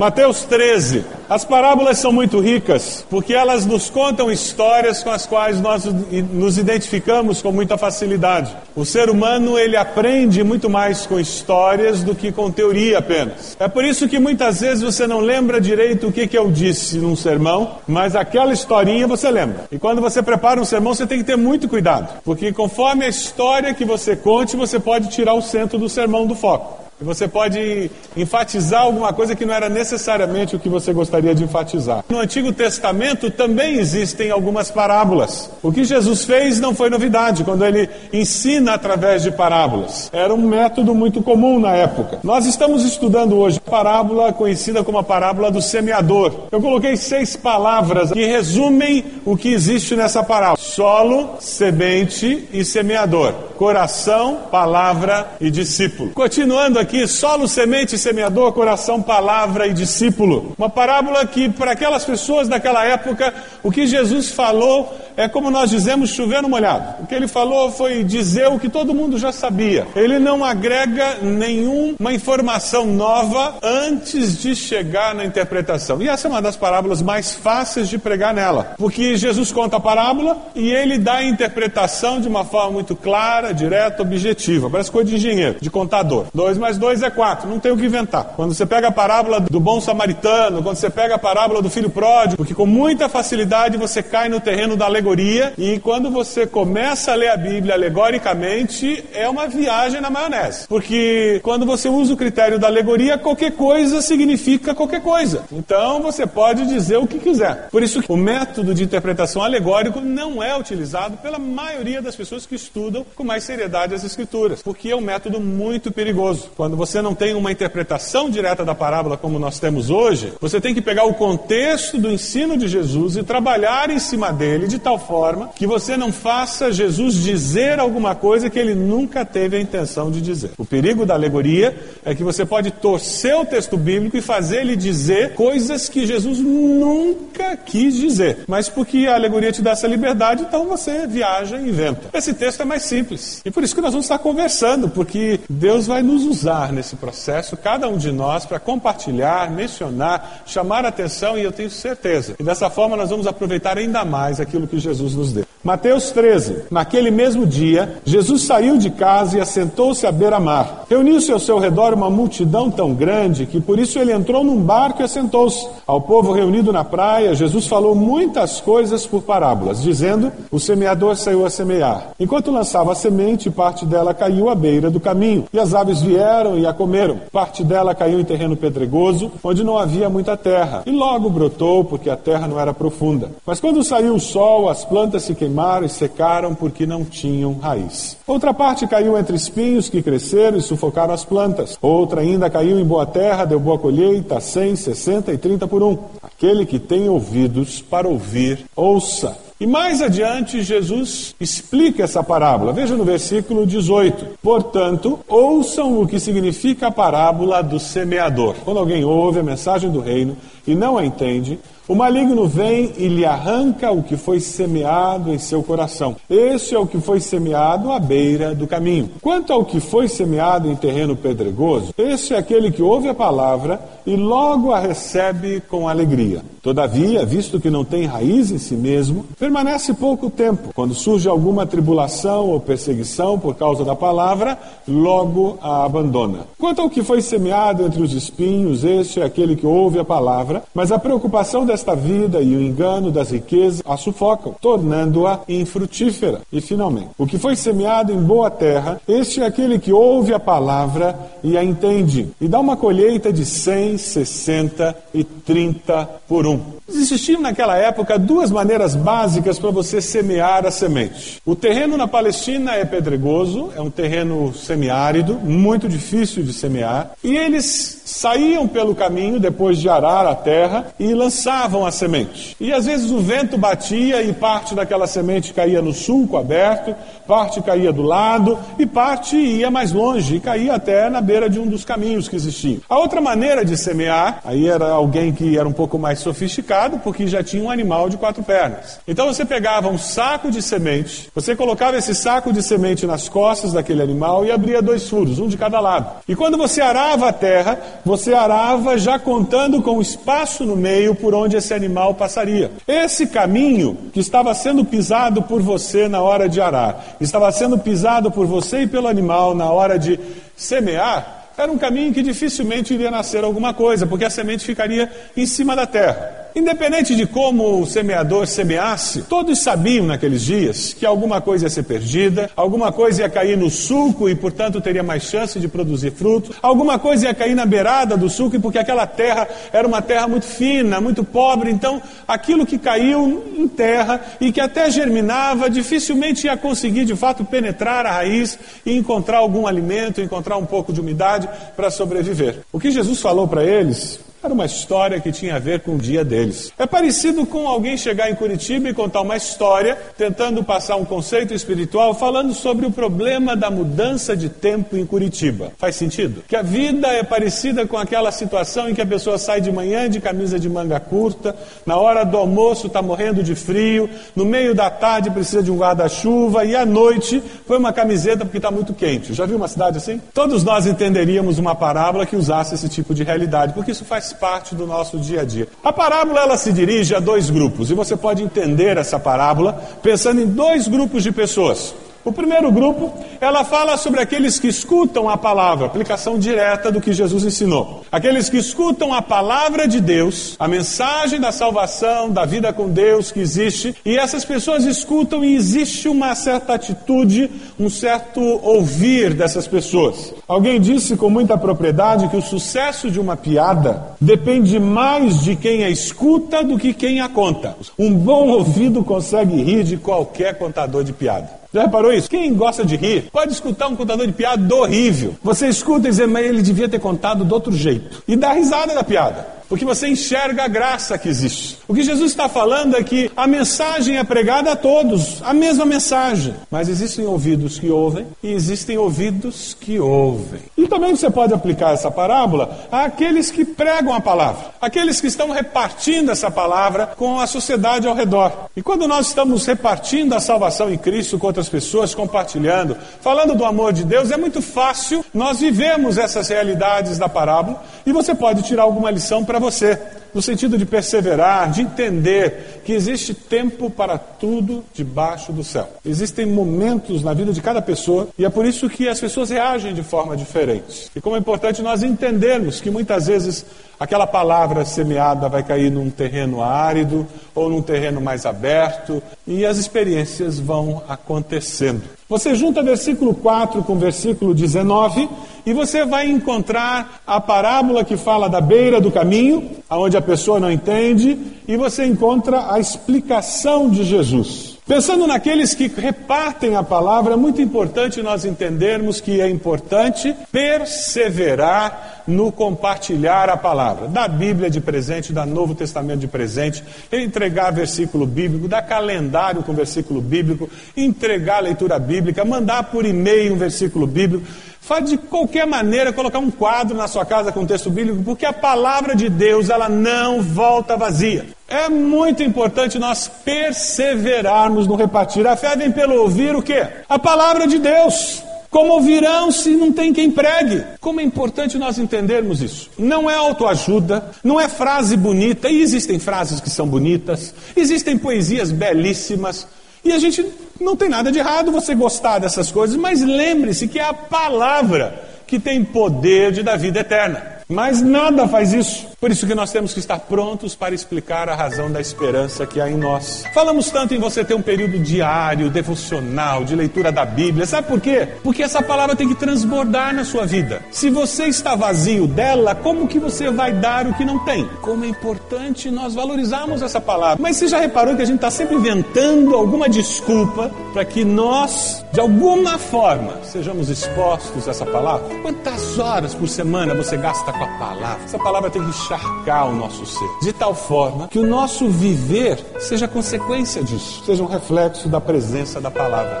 Mateus 13. As parábolas são muito ricas porque elas nos contam histórias com as quais nós nos identificamos com muita facilidade. O ser humano ele aprende muito mais com histórias do que com teoria apenas. É por isso que muitas vezes você não lembra direito o que, que eu disse num sermão, mas aquela historinha você lembra. E quando você prepara um sermão você tem que ter muito cuidado, porque conforme a história que você conte, você pode tirar o centro do sermão do foco. E você pode enfatizar alguma coisa que não era necessariamente o que você gostaria de enfatizar. No Antigo Testamento também existem algumas parábolas. O que Jesus fez não foi novidade quando ele ensina através de parábolas. Era um método muito comum na época. Nós estamos estudando hoje a parábola conhecida como a parábola do semeador. Eu coloquei seis palavras que resumem o que existe nessa parábola: solo, semente e semeador. Coração, palavra e discípulo. Continuando aqui aqui solo, semente, semeador, coração, palavra e discípulo. Uma parábola que, para aquelas pessoas daquela época, o que Jesus falou é como nós dizemos, chover no molhado. O que ele falou foi dizer o que todo mundo já sabia. Ele não agrega nenhuma informação nova antes de chegar na interpretação. E essa é uma das parábolas mais fáceis de pregar nela, porque Jesus conta a parábola e ele dá a interpretação de uma forma muito clara, direta, objetiva. Parece coisa de engenheiro, de contador. Dois mais dois é quatro, não tem o que inventar. Quando você pega a parábola do bom samaritano, quando você pega a parábola do filho pródigo, porque com muita facilidade você cai no terreno da alegoria e quando você começa a ler a Bíblia alegoricamente, é uma viagem na maionese. Porque quando você usa o critério da alegoria, qualquer coisa significa qualquer coisa. Então você pode dizer o que quiser. Por isso o método de interpretação alegórico não é utilizado pela maioria das pessoas que estudam com mais seriedade as escrituras, porque é um método muito perigoso. Quando você não tem uma interpretação direta da parábola como nós temos hoje, você tem que pegar o contexto do ensino de Jesus e trabalhar em cima dele de tal forma que você não faça Jesus dizer alguma coisa que ele nunca teve a intenção de dizer. O perigo da alegoria é que você pode torcer o texto bíblico e fazer ele dizer coisas que Jesus nunca quis dizer. Mas porque a alegoria te dá essa liberdade, então você viaja e inventa. Esse texto é mais simples. E por isso que nós vamos estar conversando, porque Deus vai nos usar nesse processo, cada um de nós, para compartilhar, mencionar, chamar a atenção, e eu tenho certeza. E dessa forma nós vamos aproveitar ainda mais aquilo que Jesus nos deu. Mateus 13. Naquele mesmo dia, Jesus saiu de casa e assentou-se à beira-mar. Reuniu-se ao seu redor uma multidão tão grande que por isso ele entrou num barco e assentou-se. Ao povo reunido na praia, Jesus falou muitas coisas por parábolas, dizendo: O semeador saiu a semear. Enquanto lançava a semente, parte dela caiu à beira do caminho, e as aves vieram e a comeram. Parte dela caiu em terreno pedregoso, onde não havia muita terra, e logo brotou, porque a terra não era profunda. Mas quando saiu o sol, as plantas se queimaram e secaram porque não tinham raiz. Outra parte caiu entre espinhos que cresceram e sufocaram as plantas. Outra ainda caiu em boa terra, deu boa colheita, cem, sessenta e trinta por um. Aquele que tem ouvidos para ouvir, ouça. E mais adiante, Jesus explica essa parábola. Veja no versículo 18. Portanto, ouçam o que significa a parábola do semeador. Quando alguém ouve a mensagem do reino e não a entende, o maligno vem e lhe arranca o que foi semeado em seu coração. Esse é o que foi semeado à beira do caminho. Quanto ao que foi semeado em terreno pedregoso, esse é aquele que ouve a palavra e logo a recebe com alegria. Todavia, visto que não tem raiz em si mesmo, permanece pouco tempo. Quando surge alguma tribulação ou perseguição por causa da palavra, logo a abandona. Quanto ao que foi semeado entre os espinhos, este é aquele que ouve a palavra, mas a preocupação dessa desta vida e o engano das riquezas a sufocam, tornando-a infrutífera. E finalmente, o que foi semeado em boa terra, este é aquele que ouve a palavra e a entende, e dá uma colheita de 100, 60 e 30 por um. Existiam naquela época duas maneiras básicas para você semear a semente. O terreno na Palestina é pedregoso, é um terreno semiárido, muito difícil de semear, e eles saíam pelo caminho depois de arar a terra e lançavam a semente. E às vezes o vento batia e parte daquela semente caía no sulco aberto, parte caía do lado e parte ia mais longe e caía até na beira de um dos caminhos que existiam. A outra maneira de semear, aí era alguém que era um pouco mais sofisticado, porque já tinha um animal de quatro pernas. Então você pegava um saco de semente, você colocava esse saco de semente nas costas daquele animal e abria dois furos, um de cada lado. E quando você arava a terra, você arava já contando com o espaço no meio por onde esse animal passaria. Esse caminho que estava sendo pisado por você na hora de arar estava sendo pisado por você e pelo animal na hora de semear, era um caminho que dificilmente iria nascer alguma coisa, porque a semente ficaria em cima da terra. Independente de como o semeador semeasse, todos sabiam naqueles dias que alguma coisa ia ser perdida, alguma coisa ia cair no sulco e, portanto, teria mais chance de produzir fruto, alguma coisa ia cair na beirada do sulco, porque aquela terra era uma terra muito fina, muito pobre, então aquilo que caiu em terra e que até germinava, dificilmente ia conseguir de fato penetrar a raiz e encontrar algum alimento, encontrar um pouco de umidade para sobreviver. O que Jesus falou para eles era uma história que tinha a ver com o dia deles. É parecido com alguém chegar em Curitiba e contar uma história, tentando passar um conceito espiritual, falando sobre o problema da mudança de tempo em Curitiba. Faz sentido? Que a vida é parecida com aquela situação em que a pessoa sai de manhã de camisa de manga curta, na hora do almoço está morrendo de frio, no meio da tarde precisa de um guarda-chuva e à noite põe uma camiseta porque está muito quente. Já viu uma cidade assim? Todos nós entenderíamos uma parábola que usasse esse tipo de realidade, porque isso faz parte do nosso dia a dia. A parábola ela se dirige a dois grupos e você pode entender essa parábola pensando em dois grupos de pessoas. O primeiro grupo, ela fala sobre aqueles que escutam a palavra, aplicação direta do que Jesus ensinou. Aqueles que escutam a palavra de Deus, a mensagem da salvação, da vida com Deus que existe, e essas pessoas escutam e existe uma certa atitude, um certo ouvir dessas pessoas. Alguém disse com muita propriedade que o sucesso de uma piada depende mais de quem a escuta do que quem a conta. Um bom ouvido consegue rir de qualquer contador de piada. Já reparou isso? Quem gosta de rir pode escutar um contador de piada horrível. Você escuta e diz, mas ele devia ter contado do outro jeito. E dá risada da piada porque você enxerga a graça que existe. O que Jesus está falando é que a mensagem é pregada a todos, a mesma mensagem, mas existem ouvidos que ouvem e existem ouvidos que ouvem. E também você pode aplicar essa parábola àqueles que pregam a palavra, aqueles que estão repartindo essa palavra com a sociedade ao redor. E quando nós estamos repartindo a salvação em Cristo com outras pessoas, compartilhando, falando do amor de Deus, é muito fácil nós vivemos essas realidades da parábola e você pode tirar alguma lição para você, no sentido de perseverar, de entender que existe tempo para tudo debaixo do céu. Existem momentos na vida de cada pessoa e é por isso que as pessoas reagem de forma diferente. E como é importante nós entendermos que muitas vezes aquela palavra semeada vai cair num terreno árido ou num terreno mais aberto e as experiências vão acontecendo. Você junta versículo 4 com versículo 19 e você vai encontrar a parábola que fala da beira do caminho, aonde a pessoa não entende, e você encontra a explicação de Jesus. Pensando naqueles que repartem a palavra, é muito importante nós entendermos que é importante perseverar no compartilhar a palavra, da Bíblia de presente, da Novo Testamento de presente, entregar versículo bíblico, dar calendário com versículo bíblico, entregar leitura bíblica, mandar por e-mail um versículo bíblico. Faz de qualquer maneira colocar um quadro na sua casa com texto bíblico, porque a palavra de Deus ela não volta vazia. É muito importante nós perseverarmos no repartir. A fé vem pelo ouvir o quê? A palavra de Deus. Como ouvirão se não tem quem pregue? Como é importante nós entendermos isso. Não é autoajuda, não é frase bonita, e existem frases que são bonitas, existem poesias belíssimas, e a gente não tem nada de errado você gostar dessas coisas, mas lembre-se que é a palavra que tem poder de dar vida eterna. Mas nada faz isso. Por isso que nós temos que estar prontos para explicar a razão da esperança que há em nós. Falamos tanto em você ter um período diário, devocional, de leitura da Bíblia. Sabe por quê? Porque essa palavra tem que transbordar na sua vida. Se você está vazio dela, como que você vai dar o que não tem? Como é importante nós valorizarmos essa palavra. Mas você já reparou que a gente está sempre inventando alguma desculpa para que nós, de alguma forma, sejamos expostos a essa palavra? Quantas horas por semana você gasta com a palavra. Essa palavra tem que encharcar o nosso ser, de tal forma que o nosso viver seja consequência disso, seja um reflexo da presença da palavra.